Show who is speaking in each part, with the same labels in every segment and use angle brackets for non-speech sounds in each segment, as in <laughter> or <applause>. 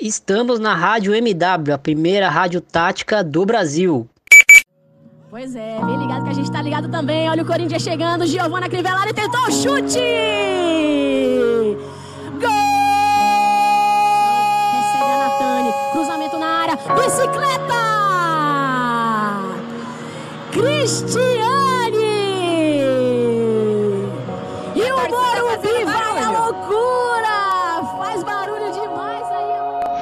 Speaker 1: Estamos na Rádio MW, a primeira rádio tática do Brasil.
Speaker 2: Pois é, vem ligado que a gente tá ligado também. Olha o Corinthians chegando, Giovana Crivellari tentou o chute! Gol! Recebe a Natane, cruzamento na área, bicicleta! Cristiano!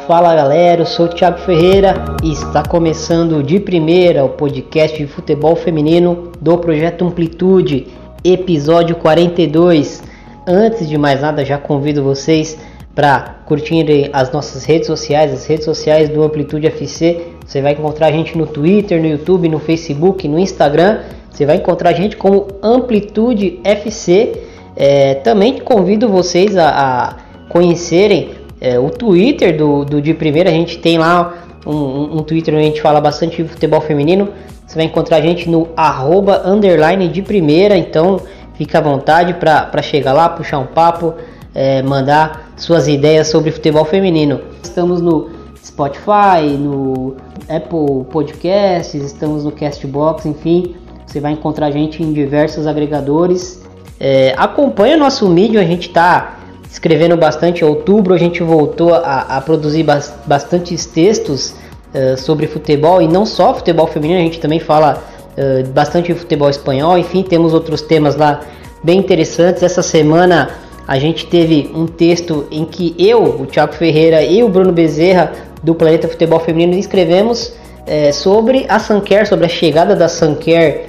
Speaker 1: Fala galera, eu sou o Thiago Ferreira e está começando de primeira o podcast de futebol feminino do Projeto Amplitude, episódio 42. Antes de mais nada, já convido vocês para curtirem as nossas redes sociais, as redes sociais do Amplitude FC. Você vai encontrar a gente no Twitter, no YouTube, no Facebook, no Instagram. Você vai encontrar a gente como Amplitude FC. É, também convido vocês a, a conhecerem é, o Twitter do, do De Primeira, a gente tem lá um, um, Twitter onde a gente fala bastante de futebol feminino. Você vai encontrar a gente no arroba underline de primeira, então fica à vontade para chegar lá, puxar um papo, é, mandar suas ideias sobre futebol feminino. Estamos no Spotify, no Apple Podcasts, estamos no Castbox, enfim, você vai encontrar a gente em diversos agregadores. É, acompanha nosso mídia, a gente está escrevendo bastante. Em outubro a gente voltou a, a produzir bas, bastantes textos uh, sobre futebol e não só futebol feminino, a gente também fala uh, bastante de futebol espanhol. Enfim, temos outros temas lá bem interessantes. Essa semana a gente teve um texto em que eu, o Thiago Ferreira e o Bruno Bezerra do Planeta Futebol Feminino escrevemos uh, sobre a Sanquer, sobre a chegada da Sanquer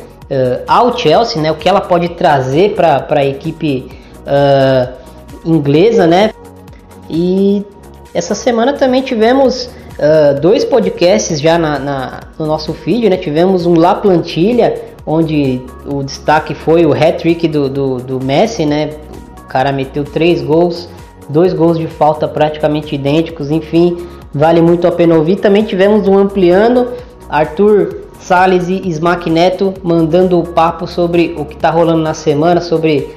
Speaker 1: ao Chelsea, né, o que ela pode trazer para a equipe uh, inglesa, né? E essa semana também tivemos uh, dois podcasts já na, na, no nosso feed, né? Tivemos um La Plantilha, onde o destaque foi o hat-trick do, do, do, Messi, né? O cara meteu três gols, dois gols de falta praticamente idênticos, enfim, vale muito a pena ouvir. Também tivemos um ampliando, Arthur Salles e Smack Neto mandando o papo sobre o que está rolando na semana, sobre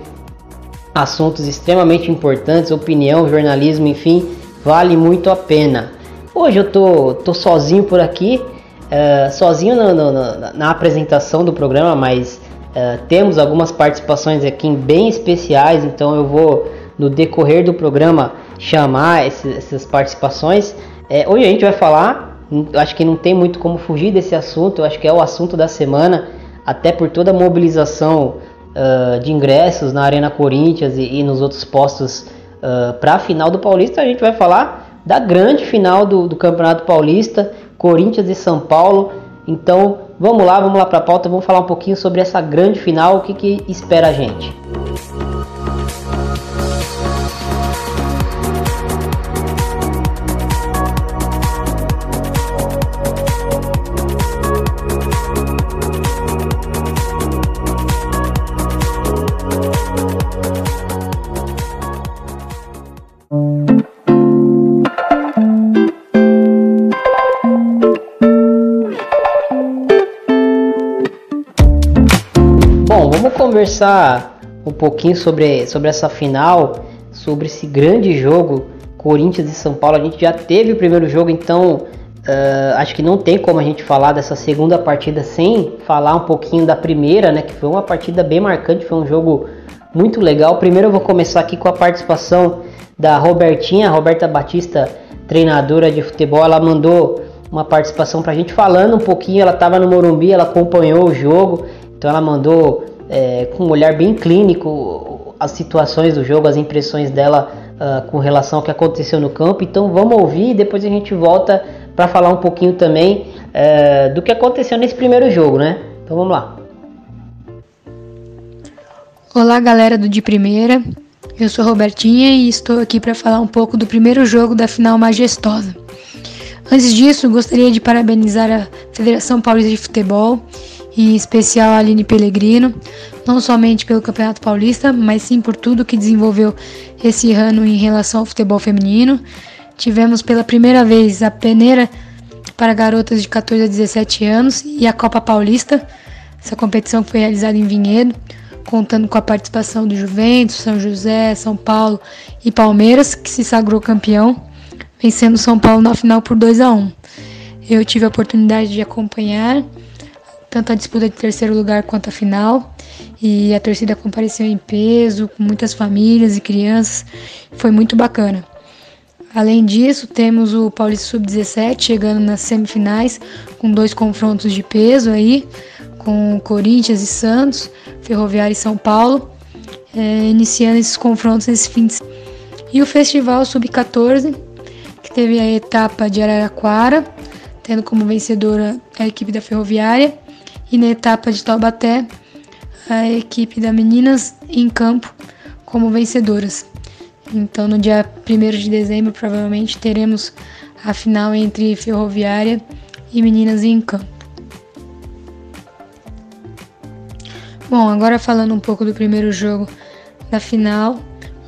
Speaker 1: assuntos extremamente importantes, opinião, jornalismo, enfim, vale muito a pena. Hoje eu tô, tô sozinho por aqui, uh, sozinho no, na apresentação do programa, mas uh, temos algumas participações aqui bem especiais, então eu vou no decorrer do programa chamar essas participações. É, hoje a gente vai falar, acho que não tem muito como fugir desse assunto, eu acho que é o assunto da semana, até por toda a mobilização uh, de ingressos na Arena Corinthians e, e nos outros postos uh, para a final do Paulista, a gente vai falar da grande final do, do Campeonato Paulista, Corinthians e São Paulo. Então vamos lá, vamos lá para a pauta, vamos falar um pouquinho sobre essa grande final, o que, que espera a gente. Conversar um pouquinho sobre, sobre essa final, sobre esse grande jogo Corinthians e São Paulo. A gente já teve o primeiro jogo, então uh, acho que não tem como a gente falar dessa segunda partida sem falar um pouquinho da primeira, né? Que foi uma partida bem marcante, foi um jogo muito legal. Primeiro eu vou começar aqui com a participação da Robertinha, Roberta Batista, treinadora de futebol. Ela mandou uma participação pra gente falando um pouquinho. Ela estava no Morumbi, ela acompanhou o jogo, então ela mandou é, com um olhar bem clínico as situações do jogo, as impressões dela uh, com relação ao que aconteceu no campo. Então vamos ouvir e depois a gente volta para falar um pouquinho também uh, do que aconteceu nesse primeiro jogo, né? Então vamos lá.
Speaker 3: Olá, galera do De Primeira. Eu sou Robertinha e estou aqui para falar um pouco do primeiro jogo da final majestosa. Antes disso, gostaria de parabenizar a Federação Paulista de Futebol e em especial a Aline Pellegrino, não somente pelo Campeonato Paulista, mas sim por tudo que desenvolveu esse ano em relação ao futebol feminino. Tivemos pela primeira vez a peneira para garotas de 14 a 17 anos e a Copa Paulista, essa competição foi realizada em Vinhedo, contando com a participação do Juventus, São José, São Paulo e Palmeiras, que se sagrou campeão, vencendo São Paulo na final por 2 a 1. Eu tive a oportunidade de acompanhar tanto a disputa de terceiro lugar quanto a final. E a torcida compareceu em peso, com muitas famílias e crianças. Foi muito bacana. Além disso, temos o Paulista Sub-17 chegando nas semifinais com dois confrontos de peso aí, com Corinthians e Santos, Ferroviária e São Paulo, é, iniciando esses confrontos nesse fim de semana. E o Festival Sub-14, que teve a etapa de Araraquara, tendo como vencedora a equipe da Ferroviária, e na etapa de Taubaté, a equipe da Meninas em Campo como vencedoras. Então, no dia 1 de dezembro, provavelmente teremos a final entre Ferroviária e Meninas em Campo. Bom, agora falando um pouco do primeiro jogo da final.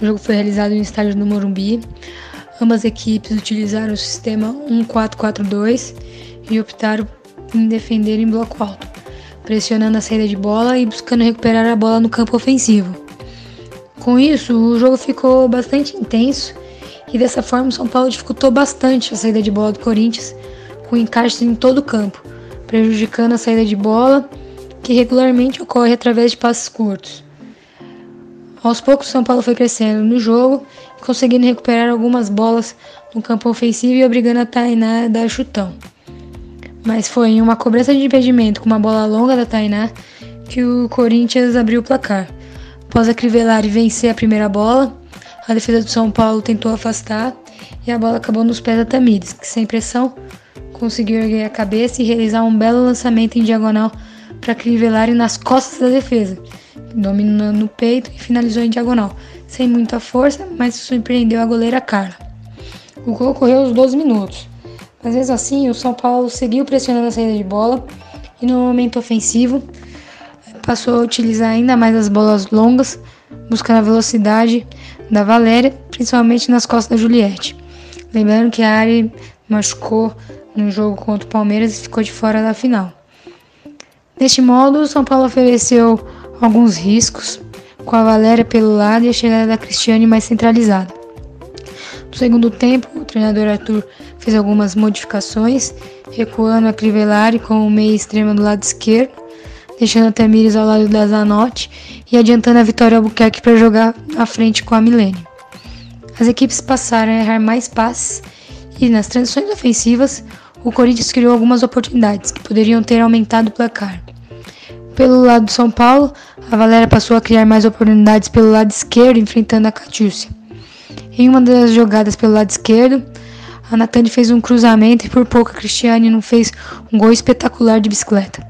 Speaker 3: O jogo foi realizado no estádio do Morumbi. Ambas equipes utilizaram o sistema 1-4-4-2 e optaram em defender em bloco alto pressionando a saída de bola e buscando recuperar a bola no campo ofensivo. Com isso, o jogo ficou bastante intenso e dessa forma o São Paulo dificultou bastante a saída de bola do Corinthians, com encaixes em todo o campo, prejudicando a saída de bola, que regularmente ocorre através de passes curtos. Aos poucos, o São Paulo foi crescendo no jogo, conseguindo recuperar algumas bolas no campo ofensivo e obrigando a Tainá a dar chutão mas foi em uma cobrança de impedimento com uma bola longa da Tainá que o Corinthians abriu o placar. Após a Crivellari vencer a primeira bola, a defesa do São Paulo tentou afastar e a bola acabou nos pés da Tamires, que sem pressão conseguiu erguer a cabeça e realizar um belo lançamento em diagonal para Crivellari nas costas da defesa, dominando no peito e finalizou em diagonal, sem muita força, mas surpreendeu a goleira Carla. O gol ocorreu aos 12 minutos. Às vezes assim, o São Paulo seguiu pressionando a saída de bola e no momento ofensivo passou a utilizar ainda mais as bolas longas, buscando a velocidade da Valéria, principalmente nas costas da Juliette. Lembrando que a Ari machucou no jogo contra o Palmeiras e ficou de fora da final. Deste modo, o São Paulo ofereceu alguns riscos, com a Valéria pelo lado e a chegada da Cristiane mais centralizada. No segundo tempo, o treinador Arthur fez algumas modificações, recuando a Crivellari com o meio extremo do lado esquerdo, deixando a Tamires ao lado da Zanotti e adiantando a Vitória Albuquerque para jogar à frente com a Milene. As equipes passaram a errar mais passes e nas transições ofensivas o Corinthians criou algumas oportunidades que poderiam ter aumentado o placar. Pelo lado do São Paulo, a Valéria passou a criar mais oportunidades pelo lado esquerdo, enfrentando a Catiúcia. Em uma das jogadas pelo lado esquerdo, a Natane fez um cruzamento e por pouco a Cristiane não fez um gol espetacular de bicicleta.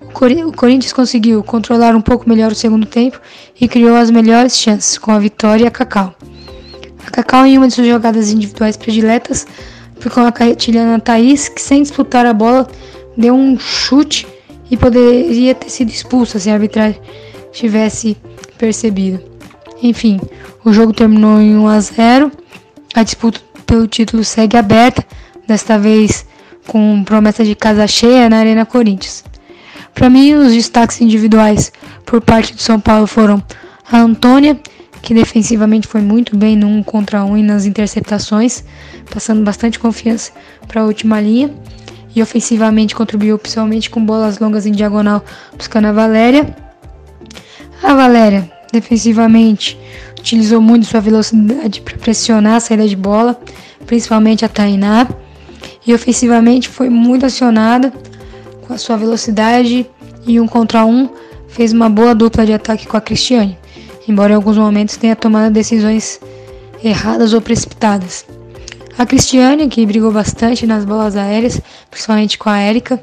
Speaker 3: O, Cor o Corinthians conseguiu controlar um pouco melhor o segundo tempo e criou as melhores chances com a vitória e a Cacau. A Cacau, em uma de suas jogadas individuais prediletas, foi com a carretilhana Thaís, que sem disputar a bola deu um chute e poderia ter sido expulsa se a arbitragem tivesse percebido. Enfim, o jogo terminou em 1 a 0. A disputa pelo título segue aberta, desta vez com promessa de casa cheia na Arena Corinthians. Para mim, os destaques individuais por parte do São Paulo foram a Antônia, que defensivamente foi muito bem no 1 contra 1 e nas interceptações, passando bastante confiança para a última linha. E ofensivamente contribuiu principalmente com bolas longas em diagonal, buscando a Valéria. A Valéria, defensivamente, utilizou muito sua velocidade para pressionar a saída de bola, principalmente a Tainá, e ofensivamente foi muito acionada com a sua velocidade e um contra um fez uma boa dupla de ataque com a Cristiane, embora em alguns momentos tenha tomado decisões erradas ou precipitadas. A Cristiane, que brigou bastante nas bolas aéreas, principalmente com a Érica,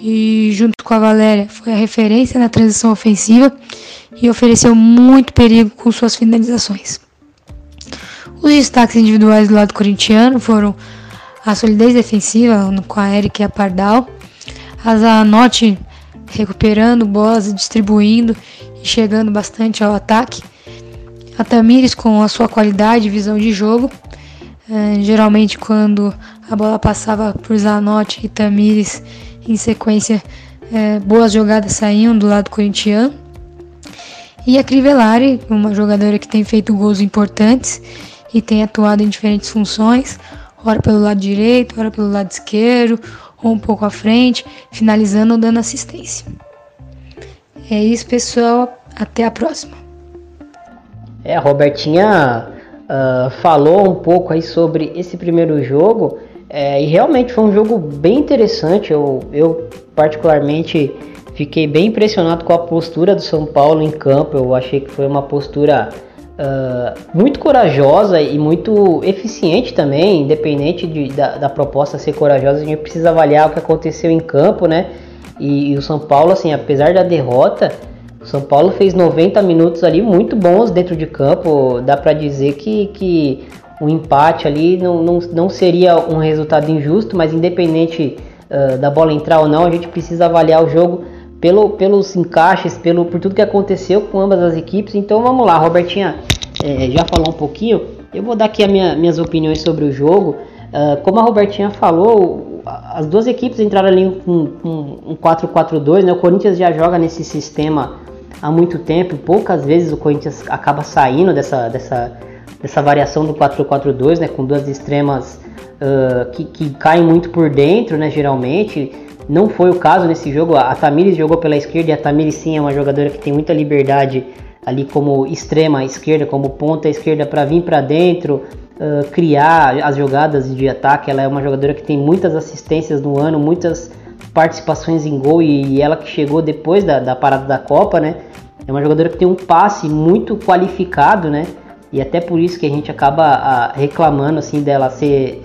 Speaker 3: e junto com a Valéria foi a referência na transição ofensiva e ofereceu muito perigo com suas finalizações. Os destaques individuais do lado corintiano foram a solidez defensiva com a Eric e a Pardal, a Zanotti recuperando bolas distribuindo e chegando bastante ao ataque, a Tamires com a sua qualidade e visão de jogo, eh, geralmente quando a bola passava por Zanotti e Tamires em sequência, eh, boas jogadas saíam do lado corintiano. E a Crivellari, uma jogadora que tem feito gols importantes e tem atuado em diferentes funções, hora pelo lado direito, hora pelo lado esquerdo, ou um pouco à frente, finalizando ou dando assistência. É isso, pessoal. Até a próxima.
Speaker 1: É, a Robertinha uh, falou um pouco aí sobre esse primeiro jogo é, e realmente foi um jogo bem interessante. Eu, eu particularmente fiquei bem impressionado com a postura do São Paulo em campo. Eu achei que foi uma postura uh, muito corajosa e muito eficiente também, independente de, da, da, proposta ser corajosa. A gente precisa avaliar o que aconteceu em campo, né? E, e o São Paulo, assim, apesar da derrota, o São Paulo fez 90 minutos ali muito bons dentro de campo. Dá para dizer que, que o empate ali não, não, não seria um resultado injusto, mas independente uh, da bola entrar ou não, a gente precisa avaliar o jogo pelo, pelos encaixes, pelo, por tudo que aconteceu com ambas as equipes. Então vamos lá, Robertinha é, já falou um pouquinho. Eu vou dar aqui minha, minhas opiniões sobre o jogo. Uh, como a Robertinha falou, as duas equipes entraram ali com, com um 4-4-2, né? O Corinthians já joga nesse sistema há muito tempo, poucas vezes o Corinthians acaba saindo dessa, dessa, dessa variação do 4-4-2, né, com duas extremas uh, que, que caem muito por dentro, né, geralmente. Não foi o caso nesse jogo, a Tamires jogou pela esquerda e a Tamires sim é uma jogadora que tem muita liberdade ali como extrema esquerda, como ponta esquerda para vir para dentro, uh, criar as jogadas de ataque. Ela é uma jogadora que tem muitas assistências no ano, muitas participações em gol e, e ela que chegou depois da, da parada da Copa, né? É uma jogadora que tem um passe muito qualificado, né? E até por isso que a gente acaba a, reclamando assim dela ser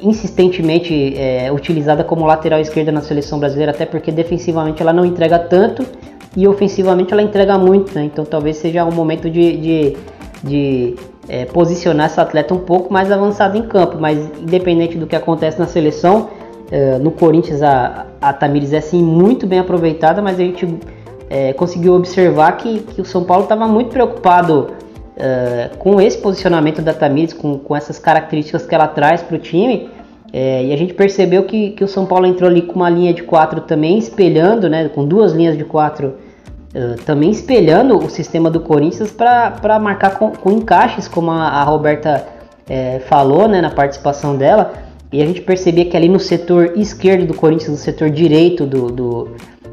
Speaker 1: insistentemente é, utilizada como lateral esquerda na seleção brasileira, até porque defensivamente ela não entrega tanto e ofensivamente ela entrega muito, né? Então talvez seja um momento de, de, de é, posicionar essa atleta um pouco mais avançada em campo, mas independente do que acontece na seleção, é, no Corinthians a, a Tamires é sim muito bem aproveitada, mas a gente é, conseguiu observar que, que o São Paulo estava muito preocupado é, com esse posicionamento da Tamires, com, com essas características que ela traz para o time. É, e a gente percebeu que, que o São Paulo entrou ali com uma linha de quatro também, espelhando, né, com duas linhas de quatro, é, também espelhando o sistema do Corinthians para marcar com, com, encaixes, como a, a Roberta é, falou né, na participação dela. E a gente percebia que ali no setor esquerdo do Corinthians, no setor direito do, do,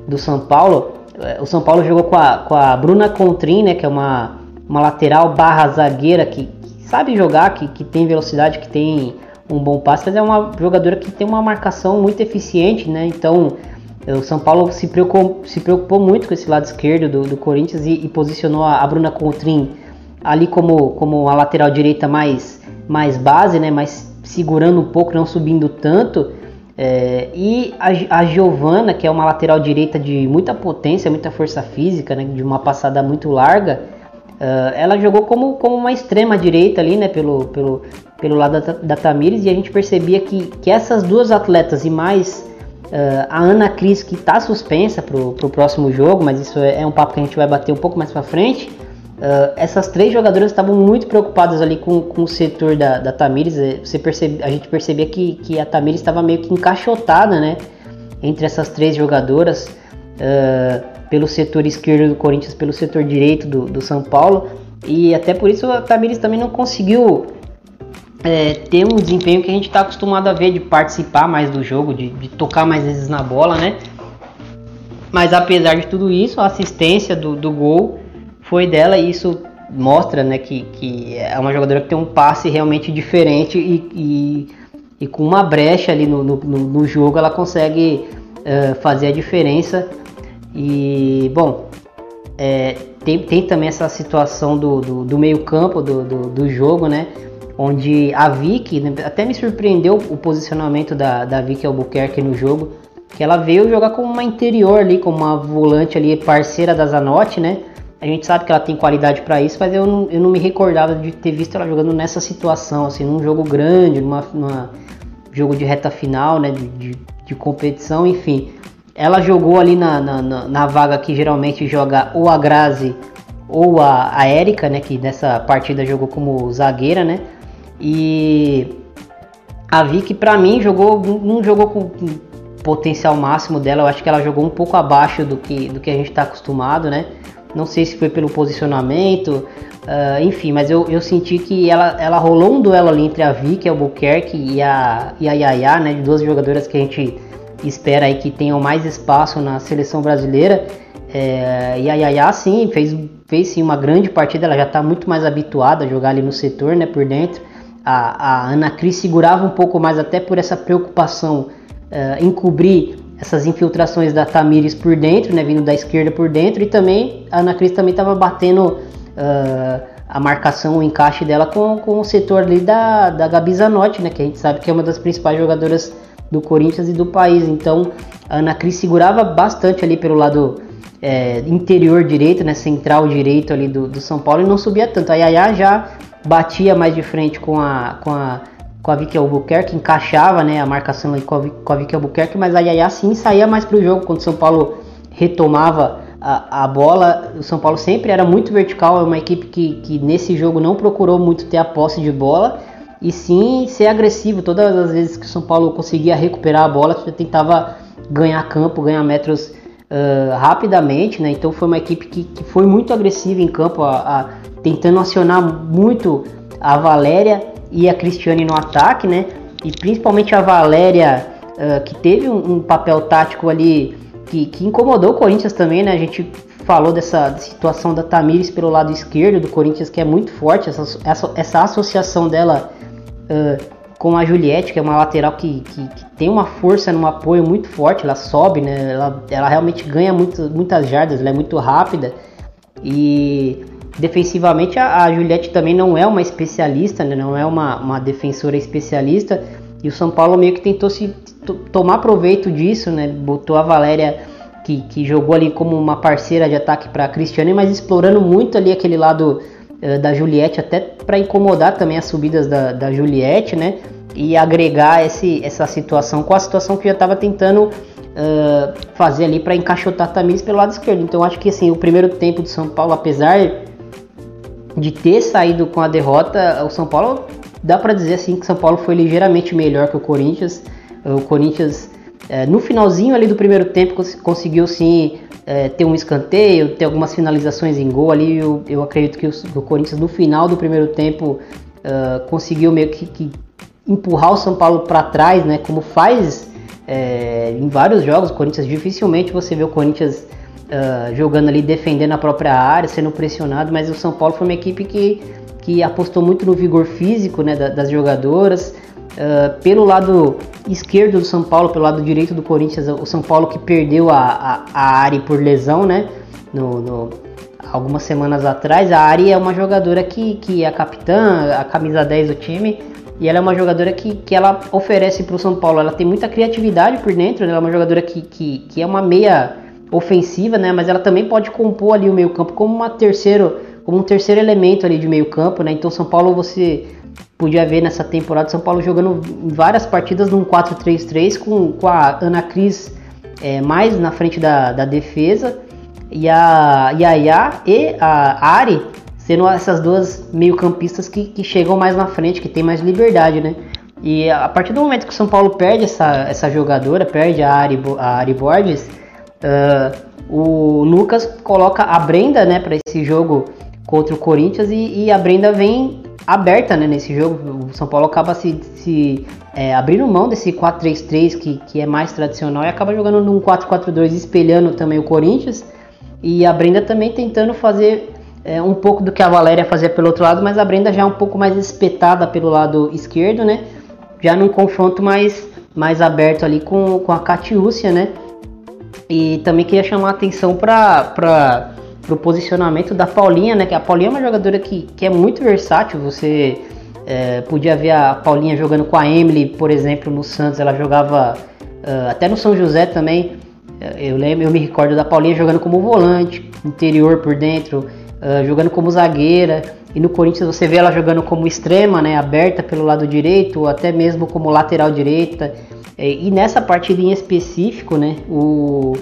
Speaker 1: do São Paulo, o São Paulo jogou com a, com a Bruna Contrin, né, que é uma, uma lateral barra zagueira que, que sabe jogar, que, que tem velocidade, que tem um bom passe, mas é uma jogadora que tem uma marcação muito eficiente, né? Então o São Paulo se preocupou, se preocupou muito com esse lado esquerdo do, do Corinthians e, e posicionou a, a Bruna Contrin ali como, como a lateral direita mais, mais base, né? Mais segurando um pouco, não subindo tanto. É, e a, a Giovana, que é uma lateral direita de muita potência, muita força física, né, de uma passada muito larga, uh, ela jogou como, como uma extrema direita ali, né, pelo, pelo, pelo lado da, da Tamires, e a gente percebia que, que essas duas atletas e mais uh, a Ana Cris, que está suspensa para o próximo jogo, mas isso é, é um papo que a gente vai bater um pouco mais para frente, Uh, essas três jogadoras estavam muito preocupadas ali com, com o setor da, da Tamires. É, você percebe, a gente percebia que, que a Tamires estava meio que encaixotada né, entre essas três jogadoras, uh, pelo setor esquerdo do Corinthians, pelo setor direito do, do São Paulo. E até por isso a Tamires também não conseguiu é, ter um desempenho que a gente está acostumado a ver de participar mais do jogo, de, de tocar mais vezes na bola, né? Mas apesar de tudo isso, a assistência do, do gol foi dela e isso mostra né, que, que é uma jogadora que tem um passe realmente diferente e, e, e com uma brecha ali no, no, no jogo ela consegue uh, fazer a diferença. E bom, é, tem, tem também essa situação do, do, do meio-campo do, do, do, jogo, né? Onde a Vicky, né, até me surpreendeu o posicionamento da, da Vicky Albuquerque no jogo, que ela veio jogar como uma interior ali, como uma volante ali, parceira da Zanotti, né? A gente sabe que ela tem qualidade para isso, mas eu não, eu não me recordava de ter visto ela jogando nessa situação, assim, num jogo grande, numa, numa jogo de reta final, né, de, de, de competição, enfim. Ela jogou ali na, na, na, vaga que geralmente joga ou a Grazi ou a, a Erika, né, que nessa partida jogou como zagueira, né, e a Vicky, para mim, jogou, não jogou com potencial máximo dela, eu acho que ela jogou um pouco abaixo do que, do que a gente está acostumado, né, Não sei se foi pelo posicionamento, uh, enfim, mas eu, eu senti que ela, ela rolou um duelo ali entre a Vicky Albuquerque e a, e a Yaya, né? De duas jogadoras que a gente espera aí que tenham mais espaço na seleção brasileira. É, e a Yaya, sim, fez, fez sim uma grande partida, ela já está muito mais habituada a jogar ali no setor, né, por dentro. A, a Ana Cris segurava um pouco mais, até por essa preocupação uh, em cobrir essas infiltrações da Tamires por dentro, né, vindo da esquerda por dentro, e também a Ana Cris também estava batendo uh, a marcação, o encaixe dela com, com o setor ali da, da Gabi Zanotti, né, que a gente sabe que é uma das principais jogadoras do Corinthians e do país. Então a Ana Cris segurava bastante ali pelo lado é, interior direito, né, central direito ali do, do São Paulo e não subia tanto. A Yaya já batia mais de frente com a, com a, com a Vicky Albuquerque, encaixava né, a marcação com a, com a Vicky Albuquerque, mas a Yaya sim saía mais para o jogo quando o São Paulo retomava a, a, bola. O São Paulo sempre era muito vertical, é uma equipe que, que nesse jogo não procurou muito ter a posse de bola e sim ser agressivo. Todas as vezes que o São Paulo conseguia recuperar a bola, tentava ganhar campo, ganhar metros uh, rapidamente, né? Então foi uma equipe que, que foi muito agressiva em campo, a, a, tentando acionar muito a Valéria e a Cristiane no ataque, né? E principalmente a Valéria, uh, que teve um, um, papel tático ali que, que, incomodou o Corinthians também, né? A gente falou dessa situação da Tamires pelo lado esquerdo do Corinthians, que é muito forte, essa, essa, essa associação dela com a Juliette, que é uma lateral que, que, que, tem uma força no apoio muito forte, ela sobe, né? Ela, ela realmente ganha muito, muitas jardas, ela é muito rápida. E defensivamente a, a Juliette também não é uma especialista, né? não é uma, uma defensora especialista. E o São Paulo meio que tentou se tomar proveito disso, né? Botou a Valéria que, que jogou ali como uma parceira de ataque para a Cristiane, mas explorando muito ali aquele lado da Juliette, até para incomodar também as subidas da, da Juliette, né? e agregar esse, essa situação com a situação que já estava tentando uh, fazer ali para encaixotar a Tamires pelo lado esquerdo. Então acho que assim o primeiro tempo do São Paulo, apesar de ter saído com a derrota, o São Paulo dá para dizer assim que o São Paulo foi ligeiramente melhor que o Corinthians. O Corinthians uh, no finalzinho ali do primeiro tempo conseguiu sim uh, ter um escanteio, ter algumas finalizações em gol ali. Eu, eu acredito que o, o, Corinthians no final do primeiro tempo conseguiu meio que, que empurrar o São Paulo para trás, né? Como faz é, em vários jogos, o Corinthians dificilmente você vê o Corinthians uh, jogando ali, defendendo a própria área, sendo pressionado, mas o São Paulo foi uma equipe que, que apostou muito no vigor físico né, das jogadoras. Uh, pelo lado esquerdo do São Paulo, pelo lado direito do Corinthians, o São Paulo que perdeu a, a, a Ari por lesão, né? No, no, algumas semanas atrás. A Ari é uma jogadora que, que é a capitã, a camisa 10 do time, e ela é uma jogadora que, que ela oferece para o São Paulo. Ela tem muita criatividade por dentro, né? ela é uma jogadora que, que, que é uma meia ofensiva, né? Mas ela também pode compor ali o meio campo como uma terceiro, como um terceiro elemento ali de meio campo, né? Então São Paulo você podia ver nessa temporada São Paulo jogando várias partidas num 4-3-3 com, com a Ana Cris é, mais na frente da, da defesa e a Yaya e a Ari sendo essas duas meio-campistas que, que chegam mais na frente, que tem mais liberdade, né? E a partir do momento que o São Paulo perde essa, essa jogadora, perde a Ari, a Ari Borges, uh, o Lucas coloca a Brenda né, para esse jogo contra o Corinthians e, e, a Brenda vem aberta né, nesse jogo. O São Paulo acaba se, se é, abrindo mão desse 4-3-3 que, que é mais tradicional e acaba jogando num 4-4-2 espelhando também o Corinthians. E a Brenda também tentando fazer é, um pouco do que a Valéria fazia pelo outro lado, mas a Brenda já é um pouco mais espetada pelo lado esquerdo, né? Já num confronto mais, mais aberto ali com, com a Catiúcia, né? E também queria chamar a atenção para o posicionamento da Paulinha, né? Que a Paulinha é uma jogadora que, que é muito versátil. Você é, podia ver a Paulinha jogando com a Emily, por exemplo, no Santos. Ela jogava uh, até no São José também. Eu lembro, eu me recordo da Paulinha jogando como volante, interior por dentro uh, jogando como zagueira. E no Corinthians você vê ela jogando como extrema, né, aberta pelo lado direito, ou até mesmo como lateral direita. E nessa partida em específico, né, o,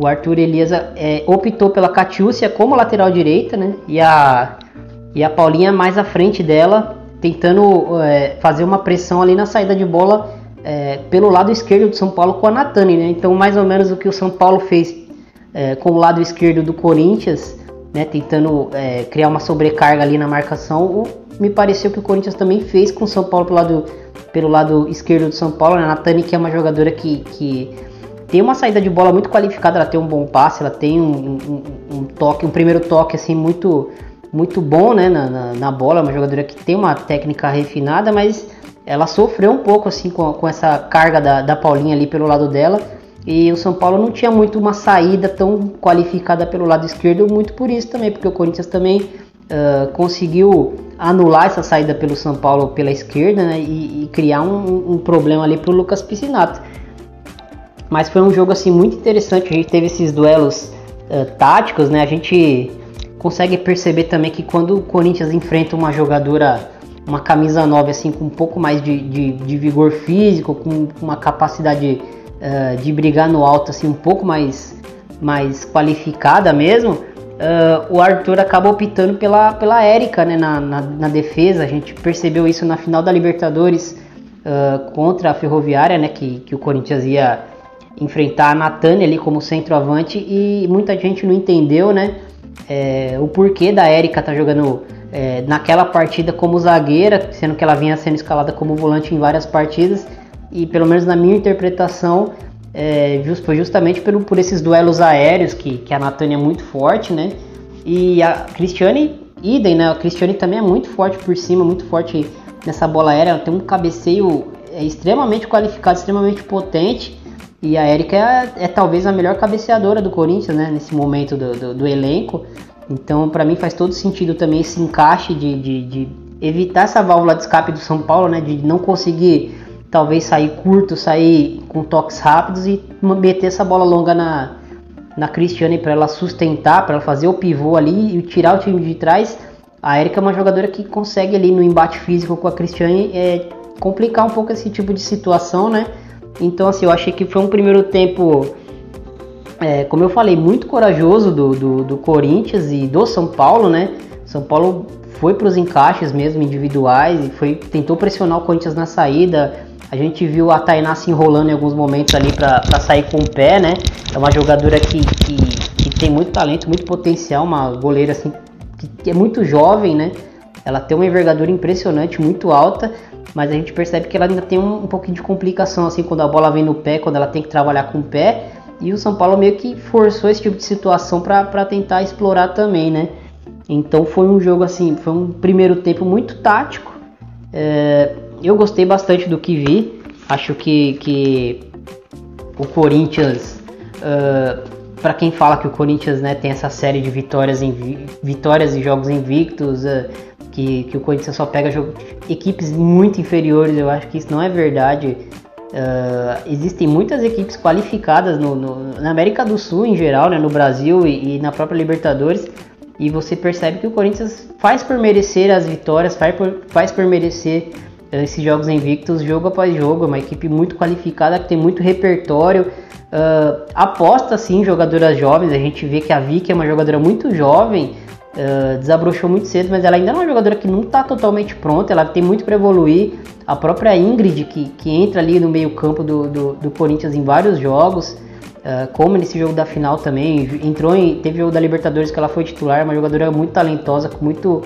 Speaker 1: o Arthur Elias é, optou pela Catiúcia como lateral direita, né, e a, e a Paulinha mais à frente dela, tentando é, fazer uma pressão ali na saída de bola é, pelo lado esquerdo do São Paulo com a Natani, né? Então, mais ou menos o que o São Paulo fez é, com o lado esquerdo do Corinthians né, tentando é, criar uma sobrecarga ali na marcação. Me pareceu que o Corinthians também fez com o São Paulo pelo lado, pelo lado esquerdo do São Paulo. Né? A Natani, que é uma jogadora que, que tem uma saída de bola muito qualificada, ela tem um bom passe, ela tem um, um, um toque, um primeiro toque assim muito muito bom né, na, na, na, bola, é uma jogadora que tem uma técnica refinada, mas ela sofreu um pouco assim com, com essa carga da, da Paulinha ali pelo lado dela. E o São Paulo não tinha muito uma saída tão qualificada pelo lado esquerdo, muito por isso também, porque o Corinthians também uh, conseguiu anular essa saída pelo São Paulo pela esquerda né, e, e, criar um, um problema ali para o Lucas Piscinato. Mas foi um jogo assim muito interessante, a gente teve esses duelos uh, táticos, né? A gente consegue perceber também que quando o Corinthians enfrenta uma jogadora, uma camisa 9 assim, com um pouco mais de, de, de vigor físico, com uma capacidade uh, de brigar no alto assim, um pouco mais, mais qualificada mesmo, uh, o Arthur acaba optando pela, pela Érica né, na, na, na, defesa. A gente percebeu isso na final da Libertadores uh, contra a Ferroviária, né, que, que o Corinthians ia enfrentar a Natânia ali como centroavante e muita gente não entendeu, né? É, o porquê da Érica tá jogando é, naquela partida como zagueira, sendo que ela vinha sendo escalada como volante em várias partidas e pelo menos na minha interpretação é, just, foi justamente pelo, por esses duelos aéreos que, que a Natânia é muito forte, né? E a Cristiane, idem, né? A Cristiane também é muito forte por cima, muito forte nessa bola aérea, ela tem um cabeceio é, extremamente qualificado, extremamente potente e a Erika é, é, talvez a melhor cabeceadora do Corinthians, né? Nesse momento do, do, do elenco. Então, para mim, faz todo sentido também esse encaixe de, de, de, evitar essa válvula de escape do São Paulo, né? De não conseguir, talvez, sair curto, sair com toques rápidos e meter essa bola longa na, na Cristiane para ela sustentar, para ela fazer o pivô ali e tirar o time de trás. A Erika é uma jogadora que consegue ali no embate físico com a Cristiane é, complicar um pouco esse tipo de situação, né? Então, assim, eu achei que foi um primeiro tempo, é, como eu falei, muito corajoso do, do, do, Corinthians e do São Paulo, né? São Paulo foi para os encaixes mesmo individuais e foi tentou pressionar o Corinthians na saída. A gente viu a Tainá se enrolando em alguns momentos ali para sair com o pé, né? É uma jogadora que, que, que, tem muito talento, muito potencial, uma goleira assim que é muito jovem, né? Ela tem uma envergadura impressionante, muito alta, mas a gente percebe que ela ainda tem um, um pouquinho de complicação assim quando a bola vem no pé, quando ela tem que trabalhar com o pé. E o São Paulo meio que forçou esse tipo de situação para tentar explorar também, né? Então foi um jogo assim, foi um primeiro tempo muito tático. É, eu gostei bastante do que vi. Acho que, que o Corinthians, uh, para quem fala que o Corinthians né, tem essa série de vitórias em vitórias e jogos invictos, uh, que, que o Corinthians só pega jogo, equipes muito inferiores, eu acho que isso não é verdade. Uh, existem muitas equipes qualificadas no, no, na América do Sul em geral, né, no Brasil e, e, na própria Libertadores, e você percebe que o Corinthians faz por merecer as vitórias, faz por, faz por merecer uh, esses jogos invictos, jogo após jogo. É uma equipe muito qualificada que tem muito repertório. Uh, aposta sim em jogadoras jovens, a gente vê que a Vicky é uma jogadora muito jovem, Uh, desabrochou muito cedo, mas ela ainda é uma jogadora que não está totalmente pronta, ela tem muito para evoluir. A própria Ingrid, que, que entra ali no meio-campo do, do, do, Corinthians em vários jogos, uh, como nesse jogo da final também, entrou em. Teve jogo da Libertadores que ela foi titular, uma jogadora muito talentosa, com muito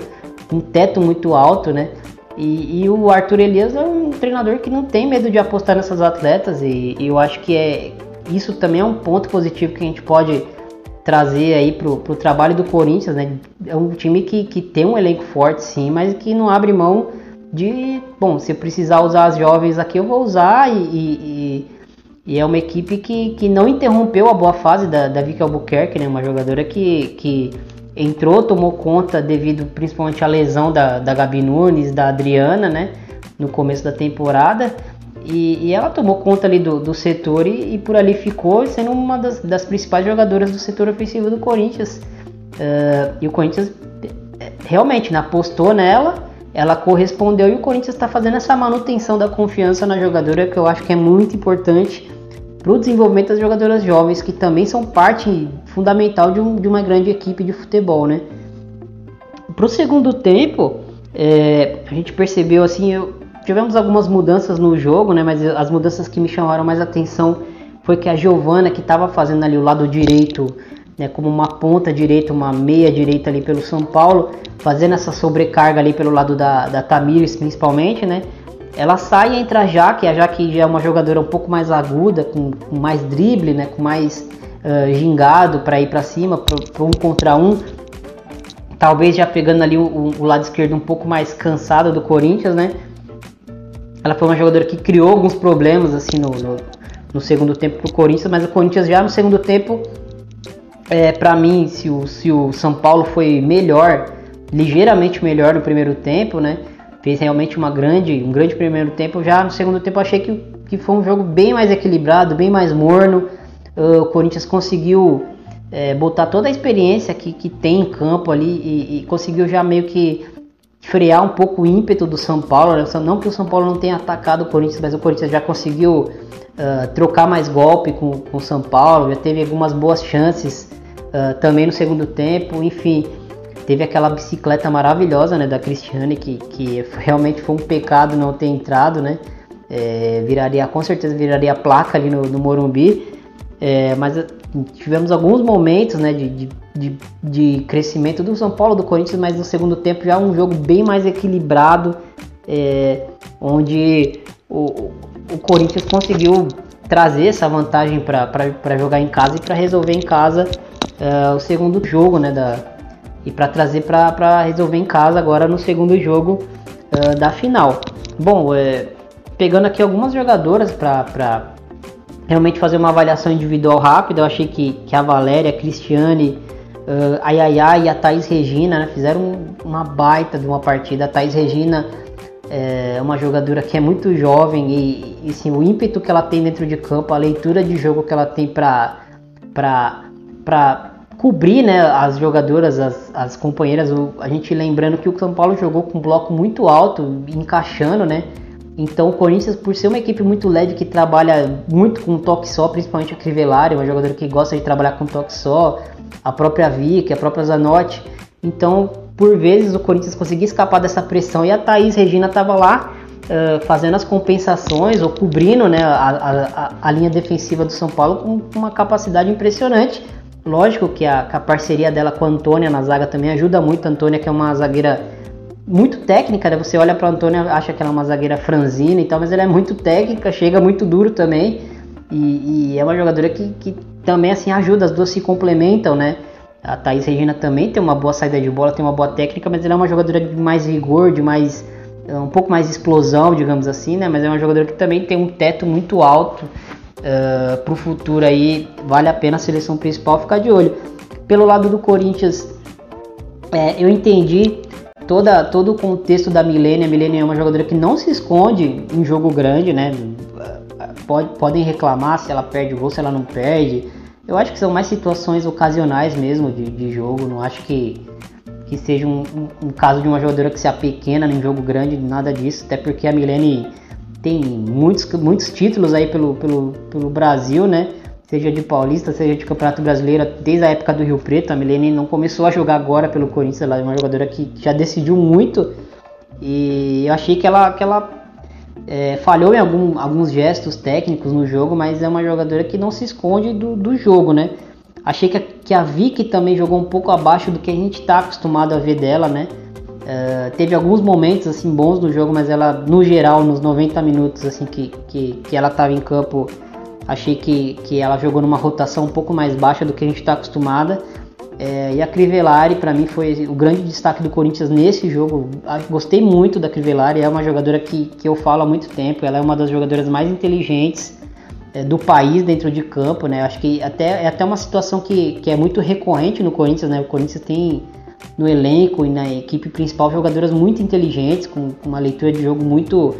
Speaker 1: um teto muito alto, né? E, e, o Arthur Elias é um treinador que não tem medo de apostar nessas atletas, e, e eu acho que é isso também é um ponto positivo que a gente pode trazer aí pro, pro trabalho do Corinthians, né? É um time que, que tem um elenco forte, sim, mas que não abre mão de, bom, se eu precisar usar as jovens aqui, eu vou usar e, e, e, é uma equipe que, que não interrompeu a boa fase da, da Vicky Albuquerque, né? Uma jogadora que, que entrou, tomou conta devido principalmente à lesão da, da Gabi Nunes, da Adriana, né? No começo da temporada e, e, ela tomou conta ali do, do setor e, e, por ali ficou sendo uma das, das, principais jogadoras do setor ofensivo do Corinthians. Uh, e o Corinthians eh, realmente né, apostou nela, ela correspondeu e o Corinthians está fazendo essa manutenção da confiança na jogadora que eu acho que é muito importante para o desenvolvimento das jogadoras jovens que também são parte fundamental de, um, de uma grande equipe de futebol, né? Para o segundo tempo, é, a gente percebeu assim, eu, tivemos algumas mudanças no jogo, né? Mas as mudanças que me chamaram mais atenção foi que a Giovana, que estava fazendo ali o lado direito né, como uma ponta direita, uma meia direita ali pelo São Paulo, fazendo essa sobrecarga ali pelo lado da, da Tamires principalmente, né? Ela sai e entra a Jaque, a Jaque já é uma jogadora um pouco mais aguda, com, com mais drible, né, com mais uh, gingado para ir para cima, para um contra um. Talvez já pegando ali o, o, lado esquerdo um pouco mais cansado do Corinthians, né? Ela foi uma jogadora que criou alguns problemas assim no, no, no segundo tempo pro Corinthians, mas o Corinthians já no segundo tempo é, para mim, se o, se o São Paulo foi melhor, ligeiramente melhor no primeiro tempo, né? Fez realmente uma grande, um grande primeiro tempo. Já no segundo tempo achei que, que foi um jogo bem mais equilibrado, bem mais morno. Uh, o Corinthians conseguiu é, botar toda a experiência que, que tem em campo ali e, e, conseguiu já meio que frear um pouco o ímpeto do São Paulo. Né? Não que o São Paulo não tenha atacado o Corinthians, mas o Corinthians já conseguiu uh, trocar mais golpe com, com o São Paulo, já teve algumas boas chances uh, também no segundo tempo, enfim. Teve aquela bicicleta maravilhosa né, da Cristiane, que, que realmente foi um pecado não ter entrado, né? É, viraria, com certeza viraria placa ali no, no Morumbi. É, mas tivemos alguns momentos né, de, de, de, crescimento do São Paulo, do Corinthians, mas no segundo tempo já um jogo bem mais equilibrado, é, onde o, o Corinthians conseguiu trazer essa vantagem para jogar em casa e para resolver em casa uh, o segundo jogo, né? Da, e para trazer para resolver em casa agora no segundo jogo uh, da final. Bom, é, pegando aqui algumas jogadoras para realmente fazer uma avaliação individual rápida, eu achei que, que a Valéria, a Cristiane, uh, a Yaya e a Thaís Regina né, fizeram uma baita de uma partida. A Thaís Regina é uma jogadora que é muito jovem e, e sim, o ímpeto que ela tem dentro de campo, a leitura de jogo que ela tem para cobrir né, as jogadoras, as, as companheiras. O, a gente lembrando que o São Paulo jogou com um bloco muito alto, encaixando, né? Então o Corinthians, por ser uma equipe muito leve que trabalha muito com toque só, principalmente a Crivellari, uma jogadora que gosta de trabalhar com toque só, a própria Vicky, a própria Zanotti. Então por vezes o Corinthians conseguia escapar dessa pressão e a Thaís Regina estava lá uh, fazendo as compensações ou cobrindo né, a, a, a, linha defensiva do São Paulo com uma capacidade impressionante. Lógico que a, que a parceria dela com a Antônia na zaga também ajuda muito. A Antônia, que é uma zagueira muito técnica, né? Você olha para Antônia acha que ela é uma zagueira franzina e tal, mas ela é muito técnica, chega muito duro também. E, e é uma jogadora que, que também assim ajuda, as duas se complementam, né? A Thaís Regina também tem uma boa saída de bola, tem uma boa técnica, mas ela é uma jogadora de mais vigor, de mais é, um pouco mais explosão, digamos assim, né? Mas é uma jogadora que também tem um teto muito alto uh, é, para o futuro aí. Vale a pena a seleção principal ficar de olho. Pelo lado do Corinthians, é, eu entendi toda, todo o contexto da Milênia. A Milênia é uma jogadora que não se esconde em jogo grande, né? Pode, podem reclamar se ela perde o gol, se ela não perde. Eu acho que são mais situações ocasionais mesmo de, de jogo. Não acho que, que seja um, um, um, caso de uma jogadora que se pequena em jogo grande, nada disso. Até porque a Milene tem muitos, muitos títulos aí pelo, pelo, pelo Brasil, né? Seja de Paulista, seja de Campeonato Brasileiro, desde a época do Rio Preto. A Milene não começou a jogar agora pelo Corinthians, ela é uma jogadora que já decidiu muito. E eu achei que ela, que ela é, falhou em algum, alguns gestos técnicos no jogo, mas é uma jogadora que não se esconde do, do jogo, né? Achei que a, que a Vicky também jogou um pouco abaixo do que a gente está acostumado a ver dela, né? É, teve alguns momentos assim bons no jogo, mas ela, no geral, nos 90 minutos assim que, que, que ela estava em campo, achei que, que ela jogou numa rotação um pouco mais baixa do que a gente está acostumada. É, e a Crivellari, para mim, foi o grande destaque do Corinthians nesse jogo. Gostei muito da Crivellari, é uma jogadora que, que eu falo há muito tempo. Ela é uma das jogadoras mais inteligentes é, do país dentro de campo. Né? Acho que até, é até uma situação que, que é muito recorrente no Corinthians. Né? O Corinthians tem no elenco e na equipe principal jogadoras muito inteligentes, com, com uma leitura de jogo muito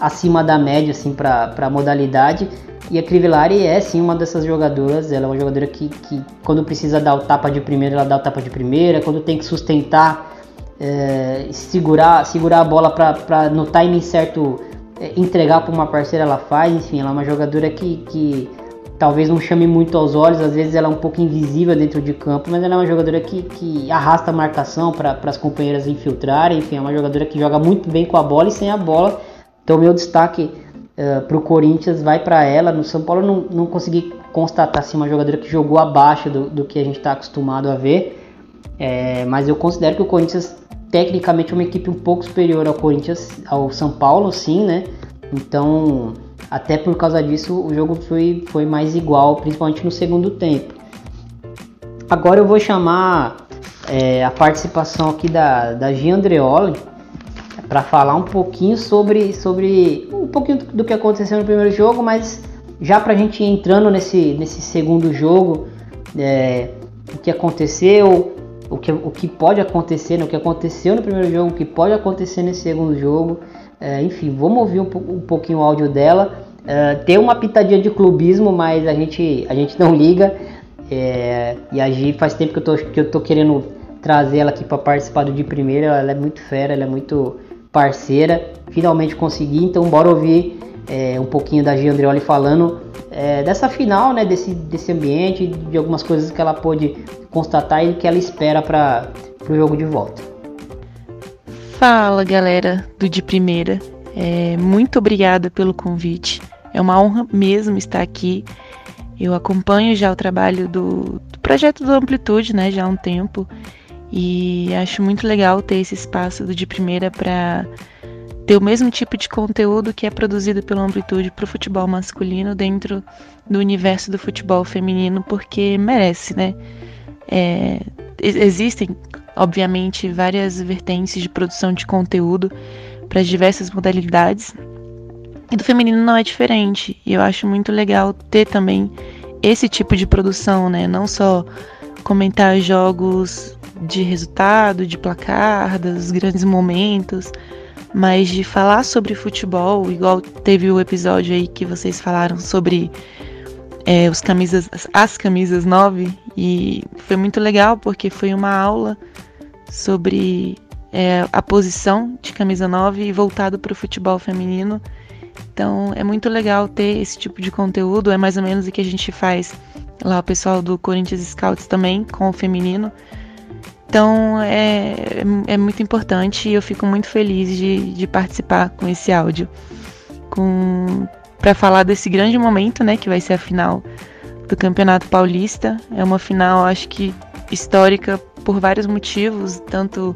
Speaker 1: acima da média assim, para a modalidade. E a Crivellari é sim uma dessas jogadoras. Ela é uma jogadora que, que, quando precisa dar o tapa de primeira, ela dá o tapa de primeira. Quando tem que sustentar, é, segurar, segurar a bola para no timing certo é, entregar para uma parceira, ela faz. Enfim, ela é uma jogadora que, que talvez não chame muito aos olhos. Às vezes ela é um pouco invisível dentro de campo, mas ela é uma jogadora que, que arrasta a marcação para as companheiras infiltrarem. Enfim, é uma jogadora que joga muito bem com a bola e sem a bola. Então, meu destaque uh, para o Corinthians vai para ela. No São Paulo não, não consegui constatar assim, uma jogadora que jogou abaixo do, do que a gente está acostumado a ver. É, mas eu considero que o Corinthians tecnicamente é uma equipe um pouco superior ao Corinthians, ao São Paulo, sim, né? Então, até por causa disso, o jogo foi, foi mais igual, principalmente no segundo tempo. Agora eu vou chamar é, a participação aqui da, da Gia Andreoli para falar um pouquinho sobre, sobre um pouquinho do que aconteceu no primeiro jogo, mas já para a gente entrando nesse, nesse segundo jogo, é, o que aconteceu, o que, o que pode acontecer, né, o que aconteceu no primeiro jogo, o que pode acontecer nesse segundo jogo. É, enfim, vamos ouvir um, um pouquinho o áudio dela. É, tem uma pitadinha de clubismo, mas a gente, a gente não liga. É, e a Gi faz tempo que eu tô, que eu tô querendo trazer ela aqui para participar do de primeira. Ela é muito fera, ela é muito parceira. Finalmente consegui, então bora ouvir é, um pouquinho da Gi Andreoli falando é, dessa final, né, desse, desse ambiente, de algumas coisas que ela pôde constatar e que ela espera para o jogo de volta.
Speaker 4: Fala galera do De Primeira, é, muito obrigada pelo convite. É uma honra mesmo estar aqui. Eu acompanho já o trabalho do, do projeto do Amplitude, né, já há um tempo, e acho muito legal ter esse espaço do De Primeira para ter o mesmo tipo de conteúdo que é produzido pela Amplitude para o futebol masculino dentro do universo do futebol feminino, porque merece, né? É, existem, obviamente, várias vertentes de produção de conteúdo para as diversas modalidades, e do feminino não é diferente. E eu acho muito legal ter também esse tipo de produção, né? Não só comentar jogos de resultado, de placar, dos grandes momentos, mas de falar sobre futebol, igual teve o episódio aí que vocês falaram sobre é, os camisas, as camisas 9, e foi muito legal porque foi uma aula sobre é, a posição de camisa 9 voltado para o futebol feminino. Então é muito legal ter esse tipo de conteúdo, é mais ou menos o que a gente faz lá o pessoal do Corinthians Scouts também com o feminino. Então é, é muito importante e eu fico muito feliz de, de participar com esse áudio. Para falar desse grande momento, né, que vai ser a final do Campeonato Paulista. É uma final, acho que histórica por vários motivos, tanto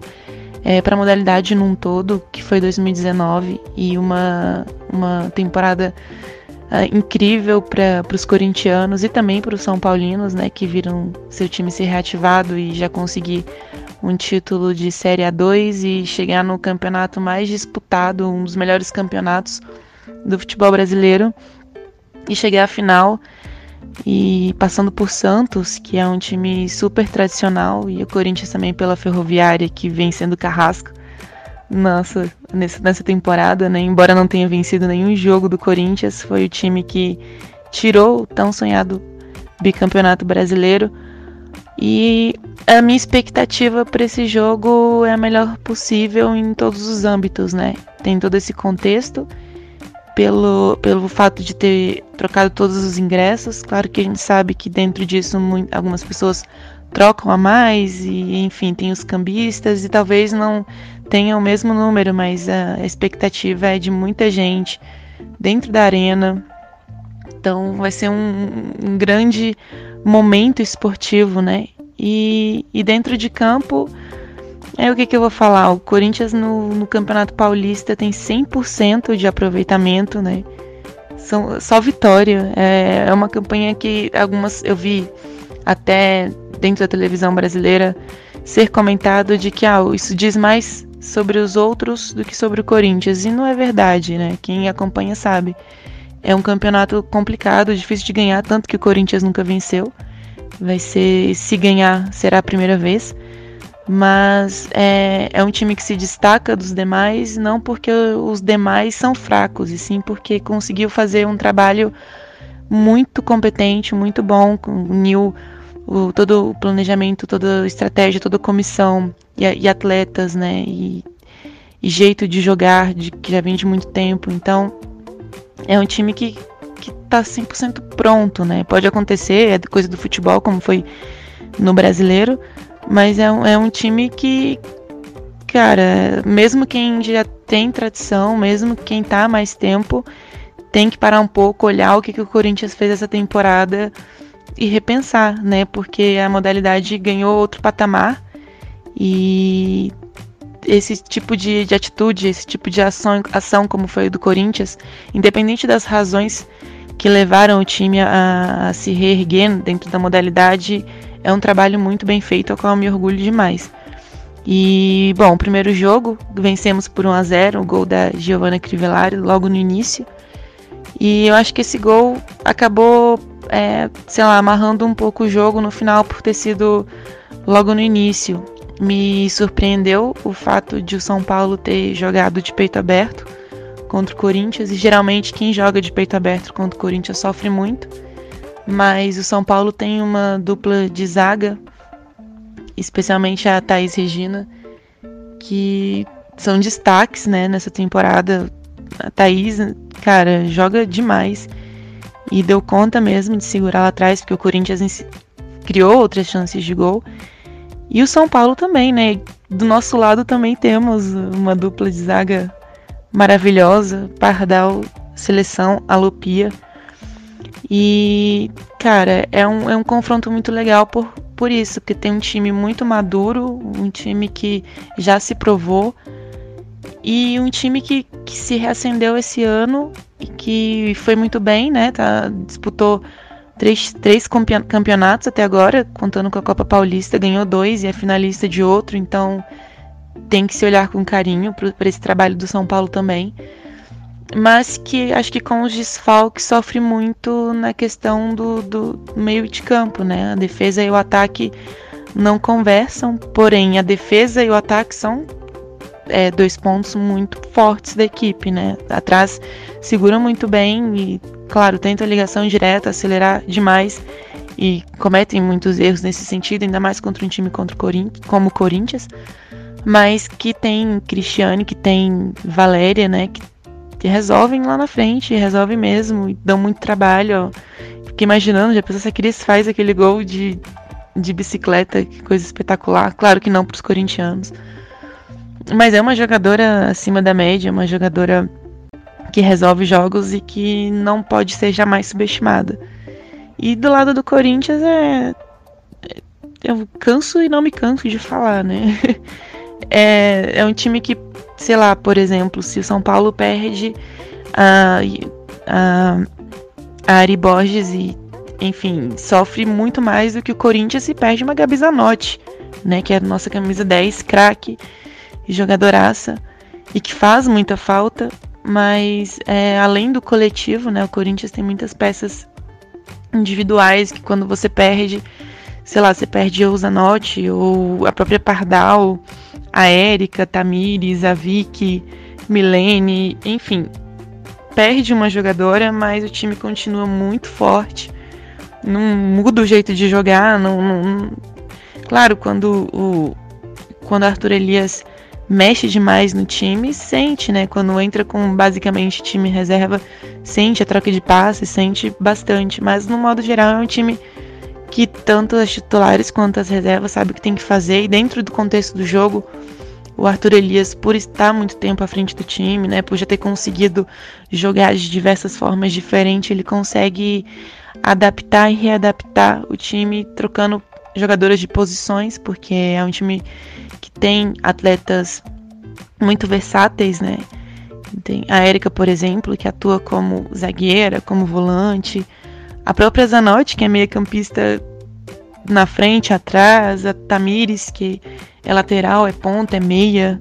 Speaker 4: é, para a modalidade num todo, que foi 2019, e uma, uma temporada uh, incrível para os corintianos e também para os São Paulinos, né, que viram seu time ser reativado e já conseguir um título de Série A2 e chegar no campeonato mais disputado, um dos melhores campeonatos do futebol brasileiro, e chegar à final. E passando por Santos, que é um time super tradicional, e o Corinthians também pela Ferroviária, que vem sendo carrasco nossa, nessa temporada, né? Embora não tenha vencido nenhum jogo do Corinthians, foi o time que tirou o tão sonhado bicampeonato brasileiro. E a minha expectativa para esse jogo é a melhor possível em todos os âmbitos, né? Tem todo esse contexto pelo, pelo fato de ter trocado todos os ingressos. Claro que a gente sabe que dentro disso algumas pessoas trocam a mais e enfim tem os cambistas e talvez não tenha o mesmo número, mas a expectativa é de muita gente dentro da arena. Então vai ser um, um grande momento esportivo, né? E, e dentro de campo, é o que, que eu vou falar? O Corinthians no, no Campeonato Paulista tem 100% de aproveitamento, né? São, só vitória. É, é uma campanha que algumas eu vi até dentro da televisão brasileira ser comentado de que ah, isso diz mais sobre os outros do que sobre o Corinthians. E não é verdade, né? Quem acompanha sabe. É um campeonato complicado, difícil de ganhar, tanto que o Corinthians nunca venceu. Vai ser, se ganhar, será a primeira vez. Mas é, é um time que se destaca dos demais, não porque os demais são fracos, e sim porque conseguiu fazer um trabalho muito competente, muito bom, uniu o, todo o planejamento, toda a estratégia, toda a comissão e, e atletas, né? E, e, jeito de jogar de, que já vem de muito tempo. Então, é um time que, que tá 100% pronto, né? Pode acontecer, é coisa do futebol, como foi no brasileiro, mas é um, é um time que, cara, mesmo quem já tem tradição, mesmo quem tá há mais tempo, tem que parar um pouco, olhar o que, que o Corinthians fez essa temporada e repensar, né? Porque a modalidade ganhou outro patamar e esse tipo de, de atitude, esse tipo de ação, ação, como foi o do Corinthians, independente das razões que levaram o time a, a se reerguer dentro da modalidade, é um trabalho muito bem feito, ao qual eu me orgulho demais. E, bom, o primeiro jogo, vencemos por 1 a 0 o gol da Giovanna Crivellari logo no início. E eu acho que esse gol acabou, é, sei lá, amarrando um pouco o jogo no final por ter sido logo no início. Me surpreendeu o fato de o São Paulo ter jogado de peito aberto contra o Corinthians. E geralmente quem joga de peito aberto contra o Corinthians sofre muito. Mas o São Paulo tem uma dupla de zaga, especialmente a Thaís Regina, que são destaques né, nessa temporada. A Thaís, cara, joga demais. E deu conta mesmo de segurar lá atrás, porque o Corinthians criou outras chances de gol. E o São Paulo também, né? Do nosso lado também temos uma dupla de zaga maravilhosa, Pardal, Seleção, Alopia. E, cara, é um, é um confronto muito legal por, por isso, porque tem um time muito maduro, um time que já se provou e um time que, que se reacendeu esse ano e que foi muito bem, né? Tá, disputou três, três campeonatos até agora, contando com a Copa Paulista, ganhou dois e é finalista de outro, então tem que se olhar com carinho para esse trabalho do São Paulo também. Mas que acho que com os desfalques sofre muito na questão do, do meio de campo, né? A defesa e o ataque não conversam, porém a defesa e o ataque são é, dois pontos muito fortes da equipe, né? Atrás segura muito bem e claro, tenta ligação direta, acelerar demais e cometem muitos erros nesse sentido, ainda mais contra um time contra o como o Corinthians, mas que tem Cristiane, que tem Valéria, né, que, que resolvem lá na frente, resolvem mesmo, e dão muito trabalho. Fiquei imaginando, já pensou se a Cris faz aquele gol de, de bicicleta, que coisa espetacular. Claro que não para os corintianos. Mas é uma jogadora acima da média, uma jogadora que resolve jogos e que não pode ser jamais subestimada. E do lado do Corinthians é. é eu canso e não me canso de falar, né? <laughs> É, é um time que, sei lá, por exemplo, se o São Paulo perde a, a, a Ari Borges e, enfim, sofre muito mais do que o Corinthians se perde uma Gabi Zanotti, né? Que é a nossa camisa 10, craque, jogadoraça, e que faz muita falta mas é, além do coletivo, né, o Corinthians tem muitas peças individuais que quando você perde, sei lá, você perde o Zanotti ou a própria Pardal, a Érica, Tamires, a Vicky, Milene, enfim, perde uma jogadora, mas o time continua muito forte. Não muda o jeito de jogar, não, não... claro, quando o quando Arthur Elias mexe demais no time, sente, né? Quando entra com basicamente time reserva, sente a troca de passes, sente bastante. Mas no modo geral é um time que tanto as titulares quanto as reservas sabe o que tem que fazer. E dentro do contexto do jogo, o Arthur Elias, por estar muito tempo à frente do time, né? Por já ter conseguido jogar de diversas formas diferentes, ele consegue adaptar e readaptar o time, trocando jogadoras de posições, porque é um time que tem atletas muito versáteis, né? Tem a Érica, por exemplo, que atua como zagueira, como volante. A própria Zanotti, que é meia campista na frente, atrás. A Tamires, que é lateral, é ponta, é meia.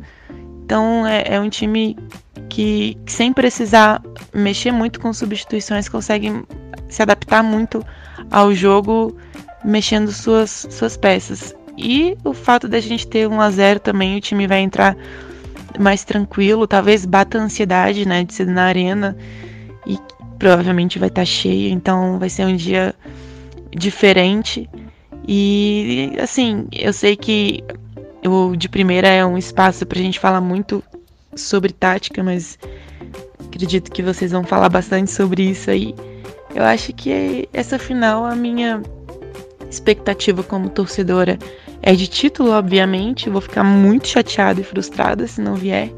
Speaker 4: Então é, é um time que, que, sem precisar mexer muito com substituições, consegue se adaptar muito ao jogo mexendo suas, suas peças. E o fato da gente ter um a 0 também, o time vai entrar mais tranquilo, talvez bata a ansiedade, né, de ser na arena e provavelmente vai estar tá cheio, então vai ser um dia diferente. E assim, eu sei que o de primeira é um espaço pra gente falar muito sobre tática, mas acredito que vocês vão falar bastante sobre isso aí. Eu acho que essa final a minha expectativa como torcedora é de título, obviamente. Vou ficar muito chateada e frustrada se não vier.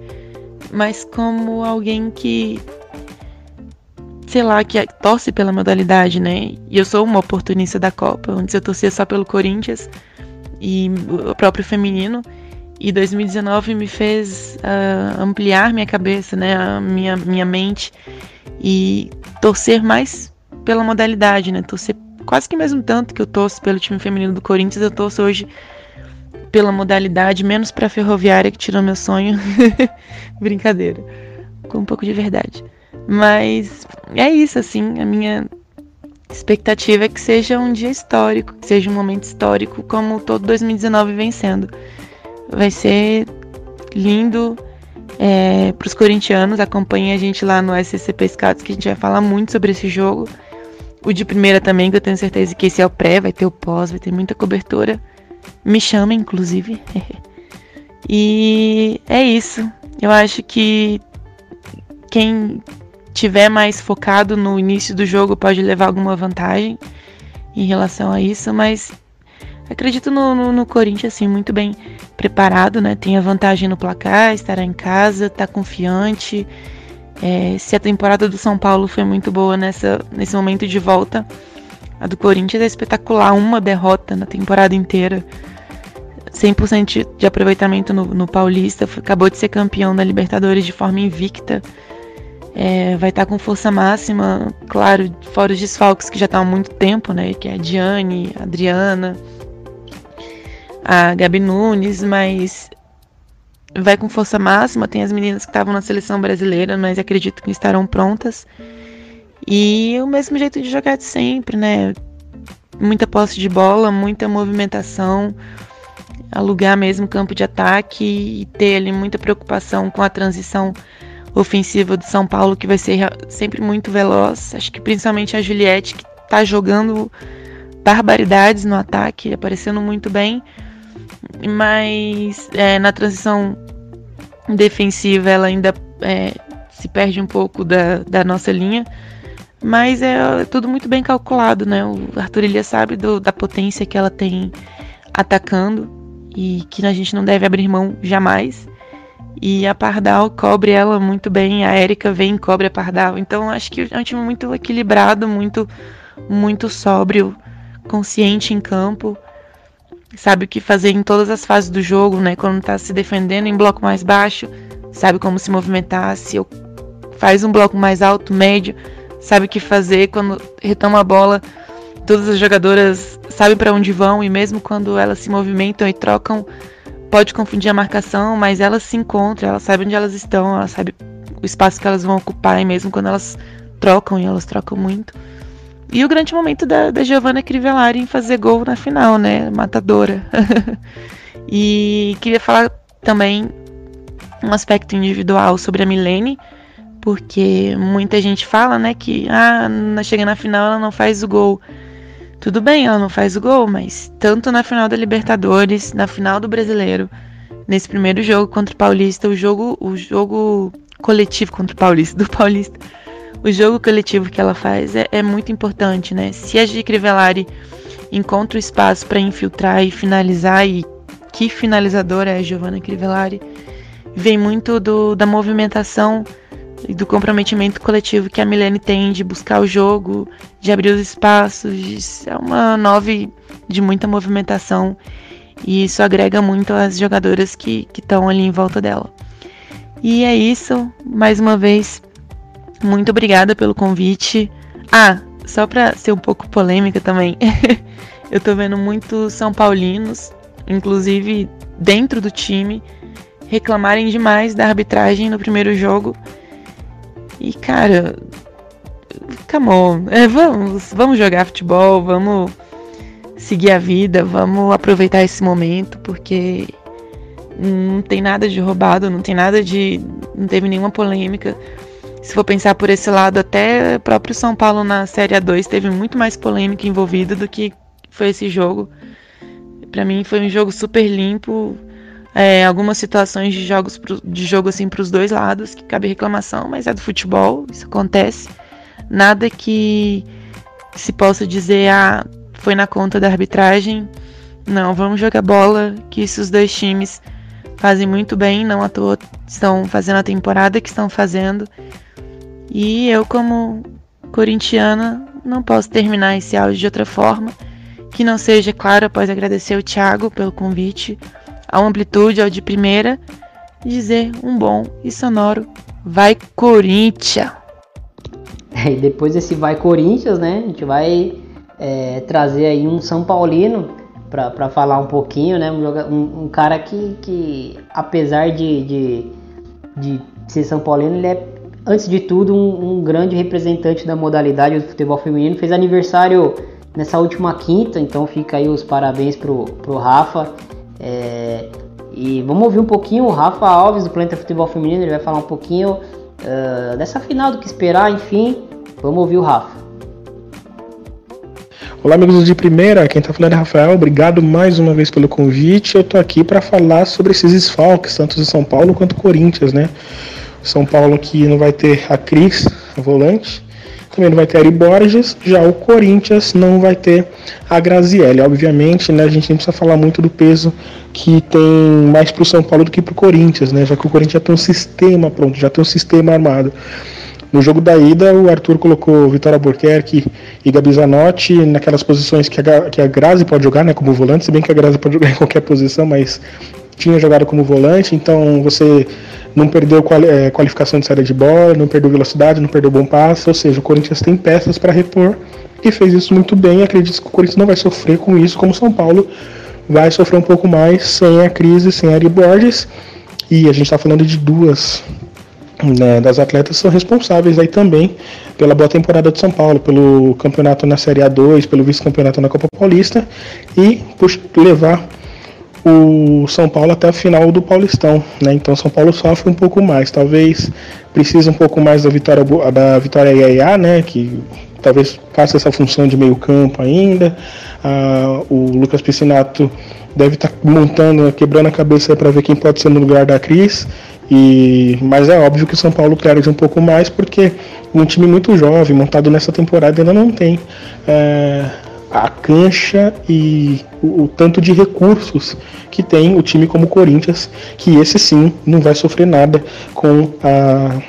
Speaker 4: Mas como alguém que sei lá, que torce pela modalidade, né? E eu sou uma oportunista da Copa. Antes eu torcia só pelo Corinthians e o próprio feminino. E 2019 me fez uh, ampliar minha cabeça, né? A minha, minha mente e torcer mais pela modalidade, né? Torcer quase que mesmo tanto que eu torço pelo time feminino do Corinthians, eu torço hoje pela modalidade, menos para ferroviária que tirou meu sonho. <laughs> Brincadeira. Com um pouco de verdade. Mas é isso, assim, a minha expectativa é que seja um dia histórico, que seja um momento histórico, como todo 2019 vem sendo. Vai ser lindo é, para os corintianos. Acompanhe a gente lá no SCP Scouts, que a gente vai falar muito sobre esse jogo. O de primeira também, que eu tenho certeza que esse é o pré, vai ter o pós, vai ter muita cobertura. Me chama, inclusive. <laughs> e é isso. Eu acho que quem tiver mais focado no início do jogo pode levar alguma vantagem em relação a isso, mas acredito no, no, no, Corinthians assim muito bem preparado, né? Tem a vantagem no placar, estará em casa, está confiante. É, se a temporada do São Paulo foi muito boa nessa, nesse momento de volta, a do Corinthians é espetacular, uma derrota na temporada inteira. 100% de aproveitamento no, no Paulista, acabou de ser campeão da Libertadores de forma invicta. É, vai estar tá com força máxima, claro, fora os desfalques que já estão há muito tempo, né? Que é a Diane, a Adriana, a Gabi Nunes, mas vai com força máxima. Tem as meninas que estavam na seleção brasileira, mas acredito que estarão prontas. E o mesmo jeito de jogar de sempre, né? Muita posse de bola, muita movimentação, alugar mesmo campo de ataque e ter ali muita preocupação com a transição ofensiva do São Paulo, que vai ser sempre muito veloz. Acho que principalmente a Juliette, que está jogando barbaridades no ataque, aparecendo muito bem. Mas é, na transição defensiva ela ainda é, se perde um pouco da, da nossa linha. Mas é tudo muito bem calculado, né? O Arthur Ilha sabe do, da potência que ela tem atacando e que a gente não deve abrir mão jamais. E a Pardal cobre ela muito bem, a Erika vem e cobre a Pardal. Então acho que é um time muito equilibrado, muito, muito sóbrio, consciente em campo. Sabe o que fazer em todas as fases do jogo, né? Quando tá se defendendo em bloco mais baixo, sabe como se movimentar. Se faz um bloco mais alto, médio, sabe o que fazer. Quando retoma a bola, todas as jogadoras sabem para onde vão e mesmo quando elas se movimentam e trocam pode confundir a marcação, mas elas se encontram, elas sabem onde elas estão, elas sabem o espaço que elas vão ocupar, e mesmo quando elas trocam, e elas trocam muito. E o grande momento da, da Giovanna Crivellari em fazer gol na final, né? Matadora. <laughs> e queria falar também um aspecto individual sobre a Milene, porque muita gente fala, né, que ah, chega na final ela não faz o gol. Tudo bem, ela não faz o gol, mas tanto na final da Libertadores, na final do Brasileiro, nesse primeiro jogo contra o Paulista, o jogo, o jogo coletivo contra o Paulista, do Paulista, o jogo coletivo que ela faz é, é muito importante, né? Se a G. Crivellari encontra o espaço para infiltrar e finalizar, e que finalizadora é a Giovanna Crivellari, vem muito do, da movimentação e do comprometimento coletivo que a Milene tem de buscar o jogo, de abrir os espaços, de, é uma nove de muita movimentação e isso agrega muito às jogadoras que estão ali em volta dela. E é isso, mais uma vez, muito obrigada pelo convite. Ah, só para ser um pouco polêmica também, <laughs> eu tô vendo muitos São Paulinos, inclusive dentro do time, reclamarem demais da arbitragem no primeiro jogo e, cara, come on, <laughs> é, vamos, vamos jogar futebol, vamos seguir a vida, vamos aproveitar esse momento, porque não tem nada de roubado, não tem nada de. não teve nenhuma polêmica. Se for pensar por esse lado, até próprio São Paulo na Série A2 teve muito mais polêmica envolvida do que foi esse jogo. Para mim foi um jogo super limpo, é, algumas situações de jogos pro, de jogo assim para os dois lados que cabe reclamação, mas é do futebol, isso acontece. Nada que se possa dizer ah, foi na conta da arbitragem. Não, vamos jogar bola, que esses dois times fazem muito bem, não à toa estão fazendo a temporada que estão fazendo. E eu como corintiana, não posso terminar esse áudio de outra forma que não seja, claro, após agradecer o Thiago pelo convite, ao Amplitude, ao de primeira, dizer um bom e sonoro Vai Corinthians! <laughs>
Speaker 1: E depois desse Vai Corinthians, né, a gente vai é, trazer aí um São Paulino para falar um pouquinho, né, um, um cara que, que apesar de, de, de ser São Paulino, ele é antes de tudo, um, um, grande representante da modalidade do futebol feminino. Fez aniversário nessa última quinta, então fica aí os parabéns pro, pro Rafa. É, e vamos ouvir um pouquinho o Rafa Alves do Planeta Futebol Feminino, ele vai falar um pouquinho uh, dessa final, do que esperar, enfim. Vamos ouvir o Rafa.
Speaker 5: Olá, amigos de primeira, quem está falando é Rafael. Obrigado mais uma vez pelo convite. Eu estou aqui para falar sobre esses desfalques, tanto de São Paulo quanto Corinthians, né? São Paulo que não vai ter a Cris, a volante, também não vai ter a Ari Borges, já o Corinthians não vai ter a Grazielli. Obviamente, né, a gente nem precisa falar muito do peso que tem mais para o São Paulo do que para o Corinthians, né, já que o Corinthians já tem um sistema pronto, já tem um sistema armado. No jogo da ida, o Arthur colocou Vitória Albuquerque e Gabi Zanotti naquelas posições que a, que a Grazi pode jogar, né, como volante, se bem que a Grazi pode <laughs> jogar em qualquer posição, mas tinha jogado como volante, então você não perdeu quali é, qualificação de saída de bola, não perdeu velocidade, não perdeu bom passe, ou seja, o Corinthians tem peças para repor e fez isso muito bem. Acredito que o Corinthians não vai sofrer com isso, como o São Paulo vai sofrer um pouco mais sem a crise, sem a Ari Borges. E a gente está falando de duas né, das atletas são responsáveis aí também pela boa temporada de São Paulo, pelo campeonato na Série A2, pelo vice-campeonato na Copa Paulista e por levar o São Paulo até a final do Paulistão, né? Então São Paulo sofre um pouco mais, talvez precise um pouco mais da vitória da vitória Iaia, né? Que talvez faça essa função de meio campo ainda. Ah, o Lucas Piscinato deve estar tá montando, quebrando a cabeça para ver quem pode ser no lugar da Cris. E, mas é óbvio que o São Paulo perde um pouco mais porque um time muito jovem, montado nessa temporada, ainda não tem é, a cancha e o, o, tanto de recursos que tem o time como o Corinthians, que esse sim não vai sofrer nada com a,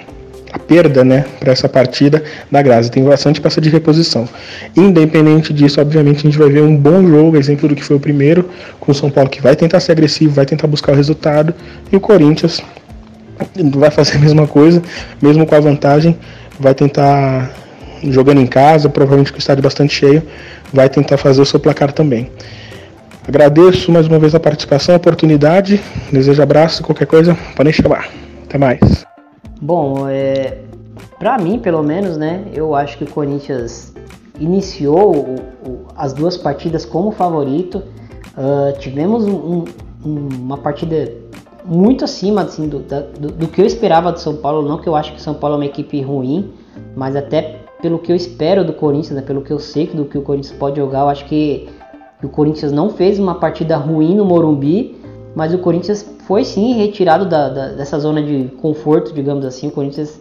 Speaker 5: a perda né, para essa partida da Grazi. Tem bastante peça de reposição. Independente disso, obviamente, a gente vai ver um bom jogo, exemplo do que foi o primeiro, com o São Paulo que vai tentar ser agressivo, vai tentar buscar o resultado, e o Corinthians vai fazer a mesma coisa, mesmo com a vantagem, vai tentar jogando em casa, provavelmente com o estádio bastante cheio, vai tentar fazer o seu placar também. Agradeço mais uma vez a participação, a oportunidade. Desejo abraço, qualquer coisa, podem chamar. Até mais.
Speaker 1: Bom, é, para mim, pelo menos, né, eu acho que o Corinthians iniciou o, o, as duas partidas como favorito. Uh, tivemos um, um, uma partida muito acima assim, do, do, do, que eu esperava do São Paulo. Não que eu acho que o São Paulo é uma equipe ruim, mas até pelo que eu espero do Corinthians, né, pelo que eu sei do que o Corinthians pode jogar, eu acho que, que o Corinthians não fez uma partida ruim no Morumbi, mas o Corinthians foi sim retirado da, da, dessa zona de conforto, digamos assim. O Corinthians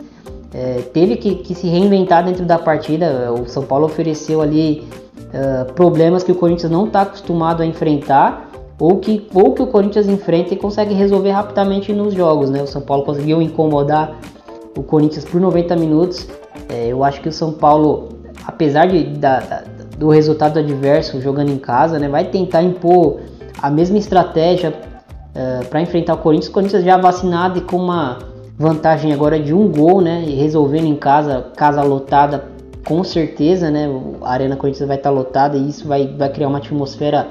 Speaker 1: é, teve que, que, se reinventar dentro da partida. O São Paulo ofereceu ali uh, problemas que o Corinthians não está acostumado a enfrentar ou que, ou que o Corinthians enfrenta e consegue resolver rapidamente nos jogos. Né? O São Paulo conseguiu incomodar o Corinthians por 90 minutos é, eu acho que o São Paulo, apesar de, da, da, do resultado adverso jogando em casa, né, vai tentar impor a mesma estratégia é, para enfrentar o Corinthians. O Corinthians já vacinado e com uma vantagem agora de um gol, né, e resolvendo em casa, casa lotada, com certeza, né, a Arena Corinthians vai estar tá lotada e isso vai, vai criar uma atmosfera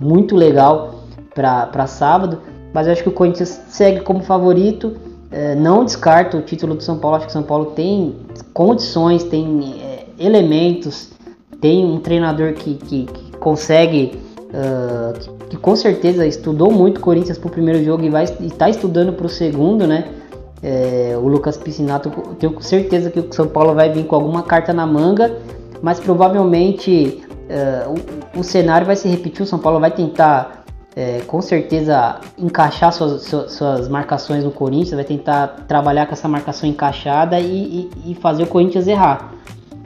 Speaker 1: muito legal para sábado. Mas eu acho que o Corinthians segue como favorito. É, não descarto o título do São Paulo. Acho que o São Paulo tem condições, tem é, elementos, tem um treinador que, que, que consegue, uh, que, que, com certeza estudou muito Corinthians para o primeiro jogo e vai está estudando para o segundo, né? É, o Lucas Piscinato, tenho certeza que o São Paulo vai vir com alguma carta na manga, mas provavelmente uh, o, o cenário vai se repetir. O São Paulo vai tentar é, com certeza encaixar suas, suas, suas, marcações no Corinthians, vai tentar trabalhar com essa marcação encaixada e, e, e, fazer o Corinthians errar.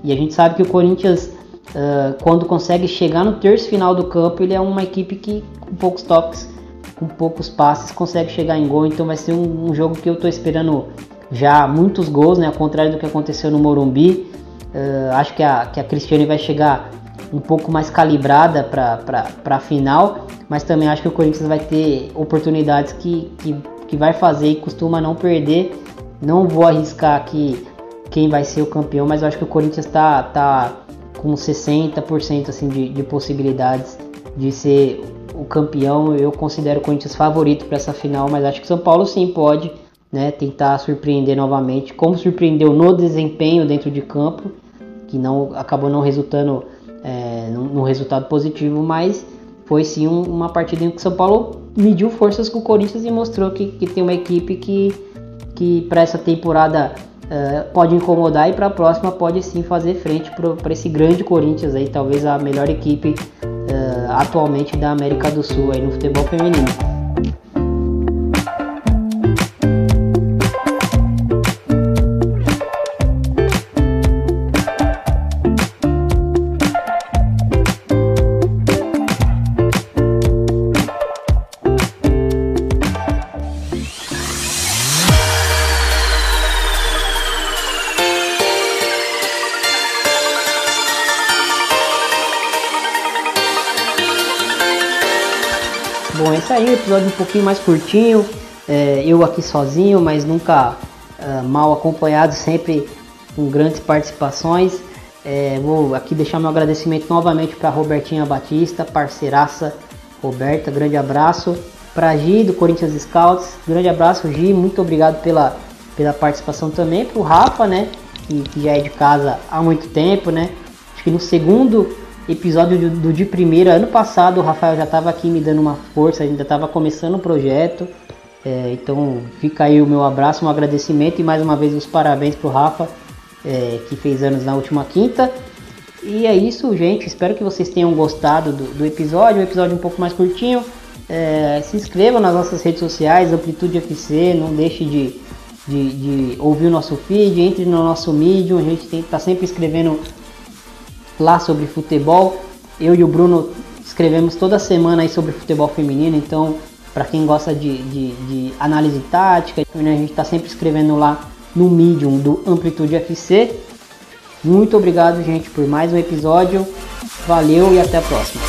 Speaker 1: E a gente sabe que o Corinthians, uh, quando consegue chegar no terço final do campo, ele é uma equipe que com poucos toques, com poucos passes, consegue chegar em gol. Então vai ser um, um jogo que eu estou esperando já muitos gols, né? Ao contrário do que aconteceu no Morumbi. Uh, acho que a, que a Cristiane vai chegar um pouco mais calibrada para a final, mas também acho que o Corinthians vai ter oportunidades que, que, que vai fazer e costuma não perder. Não vou arriscar aqui quem vai ser o campeão, mas acho que o Corinthians está tá com 60% assim, de, de possibilidades de ser o campeão. Eu considero o Corinthians favorito para essa final, mas acho que São Paulo sim pode né, tentar surpreender novamente, como surpreendeu no desempenho dentro de campo, que não acabou não resultando é, num, num, resultado positivo, mas foi sim um, uma partida em que São Paulo mediu forças com o Corinthians e mostrou que, que tem uma equipe que, que para essa temporada é, pode incomodar e para a próxima pode sim fazer frente para esse grande Corinthians aí, talvez a melhor equipe é, atualmente da América do Sul aí no futebol feminino. Episódio um pouquinho mais curtinho, é, eu aqui sozinho, mas nunca uh, mal acompanhado, sempre com grandes participações. É, vou aqui deixar meu agradecimento novamente para Robertinha Batista, parceiraça Roberta, grande abraço. Para Gi do Corinthians Scouts, grande abraço Gi, muito obrigado pela, pela participação também. Para o Rafa, né, que, que já é de casa há muito tempo, né. Acho que no segundo episódio do, do de primeira, ano passado, o Rafael já estava aqui me dando uma força, ainda estava começando o projeto. É, então fica aí o meu abraço, um agradecimento e mais uma vez os parabéns pro Rafa, é, que fez anos na última quinta. E é isso, gente. Espero que vocês tenham gostado do, do episódio, um episódio um pouco mais curtinho. É, se inscrevam nas nossas redes sociais, Amplitude FC, não deixe de, de, de, ouvir o nosso feed, entre no nosso Medium, a gente está sempre escrevendo lá sobre futebol. Eu e o Bruno escrevemos toda semana aí sobre futebol feminino, então para quem gosta de, de, de, análise tática, né, a gente está sempre escrevendo lá no Medium do Amplitude FC. Muito obrigado, gente, por mais um episódio. Valeu e até a próxima.